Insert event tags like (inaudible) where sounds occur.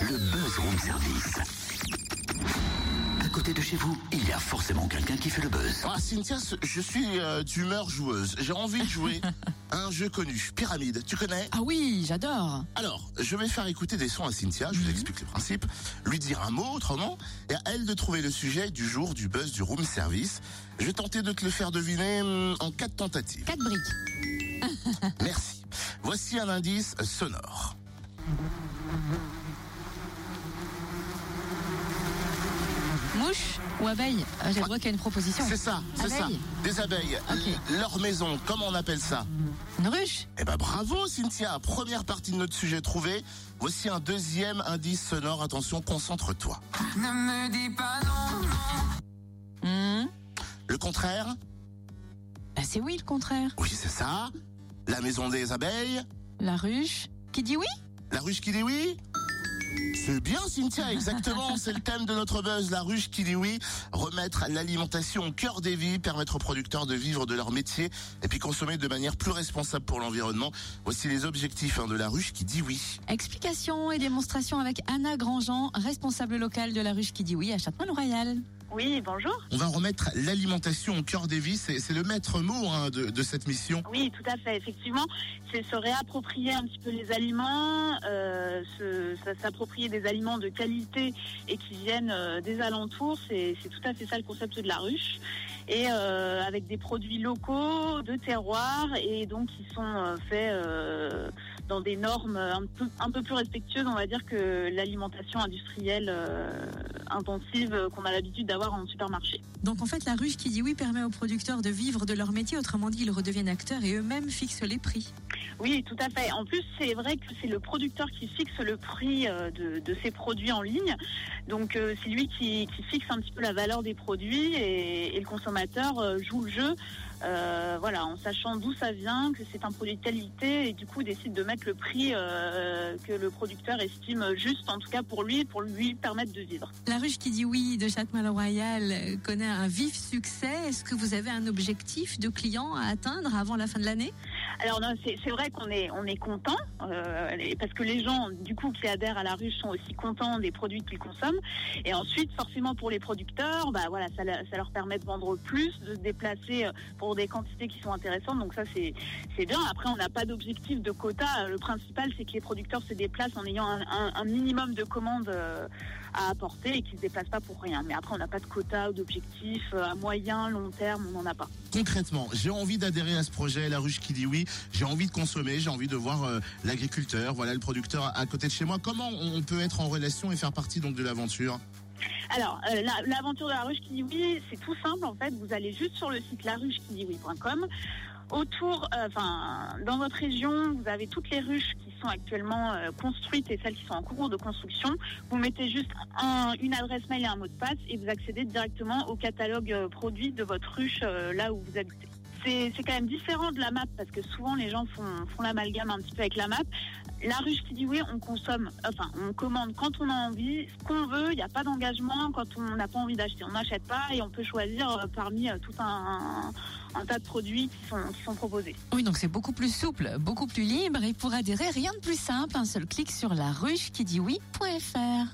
Le buzz room service. À côté de chez vous, il y a forcément quelqu'un qui fait le buzz. Ah Cynthia, je suis euh, d'humeur joueuse. J'ai envie de jouer à (laughs) un jeu connu, Pyramide. Tu connais? Ah oui, j'adore. Alors, je vais faire écouter des sons à Cynthia, je vous explique le principe, lui dire un mot autrement, et à elle de trouver le sujet du jour du buzz du room service. Je vais tenter de te le faire deviner hum, en quatre tentatives. Quatre briques. (laughs) Merci. Voici un indice sonore. Mouche ou abeille Ah, J'ai le droit qu'il y a une proposition. C'est ça, c'est ça. Des abeilles. Leur maison, comment on appelle ça Une ruche Eh ben bravo Cynthia, première partie de notre sujet trouvé. Voici un deuxième indice sonore. Attention, concentre-toi. Ne me dis pas non, Hmm. Le contraire Bah, C'est oui le contraire. Oui, c'est ça. La maison des abeilles La ruche qui dit oui La ruche qui dit oui c'est bien Cynthia, exactement, c'est le thème de notre buzz, la ruche qui dit oui, remettre l'alimentation au cœur des vies, permettre aux producteurs de vivre de leur métier et puis consommer de manière plus responsable pour l'environnement. Voici les objectifs hein, de la ruche qui dit oui. Explication et démonstration avec Anna Grandjean, responsable locale de la ruche qui dit oui à Châtenois-le-Royal. Oui, bonjour. On va remettre l'alimentation au cœur des vies, c'est le maître mot hein, de, de cette mission. Oui, tout à fait. Effectivement, c'est se réapproprier un petit peu les aliments, euh, s'approprier des aliments de qualité et qui viennent euh, des alentours. C'est tout à fait ça le concept de la ruche. Et euh, avec des produits locaux, de terroir, et donc qui sont faits dans des normes un peu, plus respectueuses, on va dire, que l'alimentation industrielle euh, intensive qu'on a l'habitude d'avoir en supermarché. Donc en fait, la ruche qui dit oui permet aux producteurs de vivre de leur métier, autrement dit, ils redeviennent acteurs et eux-mêmes fixent les prix. Oui, tout à fait. En plus, c'est vrai que c'est le producteur qui fixe le prix euh, de, ses produits en ligne. Donc, euh, c'est lui qui, fixe un petit peu la valeur des produits et, le consommateur euh, joue le jeu, voilà, en sachant d'où ça vient, que c'est un produit de qualité et du coup décide de mettre le prix que le producteur estime juste, en tout cas pour lui, pour lui permettre de vivre. La ruche qui dit oui de Châtenois-le-Royal euh, connaît un vif succès. Est-ce que vous avez un objectif de clients à atteindre avant la fin de l'année? Alors non, c'est vrai qu'on est on est content euh, parce que les gens du coup qui adhèrent à la ruche sont aussi contents des produits qu'ils consomment. Et ensuite forcément pour les producteurs bah voilà ça, leur- permet de vendre plus de se déplacer euh, pour des quantités qui sont intéressantes. Donc ça c'est c'est bien. Après on n'a pas d'objectif de quota. Le principal c'est que les producteurs se déplacent en ayant un, minimum de commandes euh, à apporter et qu'ils se déplacent pas pour rien. Mais après on n'a pas de quota ou d'objectif à moyen long terme on n'en a pas Concrètement, j'ai envie d'adhérer à ce projet, la ruche qui dit oui, j'ai envie de consommer, j'ai envie de voir euh, l'agriculteur, voilà le producteur à- côté de chez moi. Comment on peut être en relation et faire partie donc de l'aventure? Alors, euh, la- l'aventure de la ruche qui dit oui, c'est tout simple en fait. Vous allez juste sur le site laruchequidioui.com. Autour, euh, enfin, dans votre région, vous avez toutes les ruches qui sont actuellement euh, construites et celles qui sont en cours de construction. Vous mettez juste un- une adresse mail et un mot de passe et vous accédez directement au catalogue euh, produit de votre ruche euh, là où vous habitez. C'est quand même différent de la map parce que souvent les gens font, font l'amalgame un petit peu avec la map. La ruche qui dit oui, on consomme, enfin, on commande quand on a envie, ce qu'on veut, il n'y a pas d'engagement quand on n'a pas envie d'acheter. On n'achète pas et on peut choisir euh, parmi euh, tout un, un tas de produits qui sont, qui sont proposés. Oui, donc c'est beaucoup plus souple, beaucoup plus libre et pour adhérer, rien de plus simple, un seul clic sur la ruche qui dit oui.fr.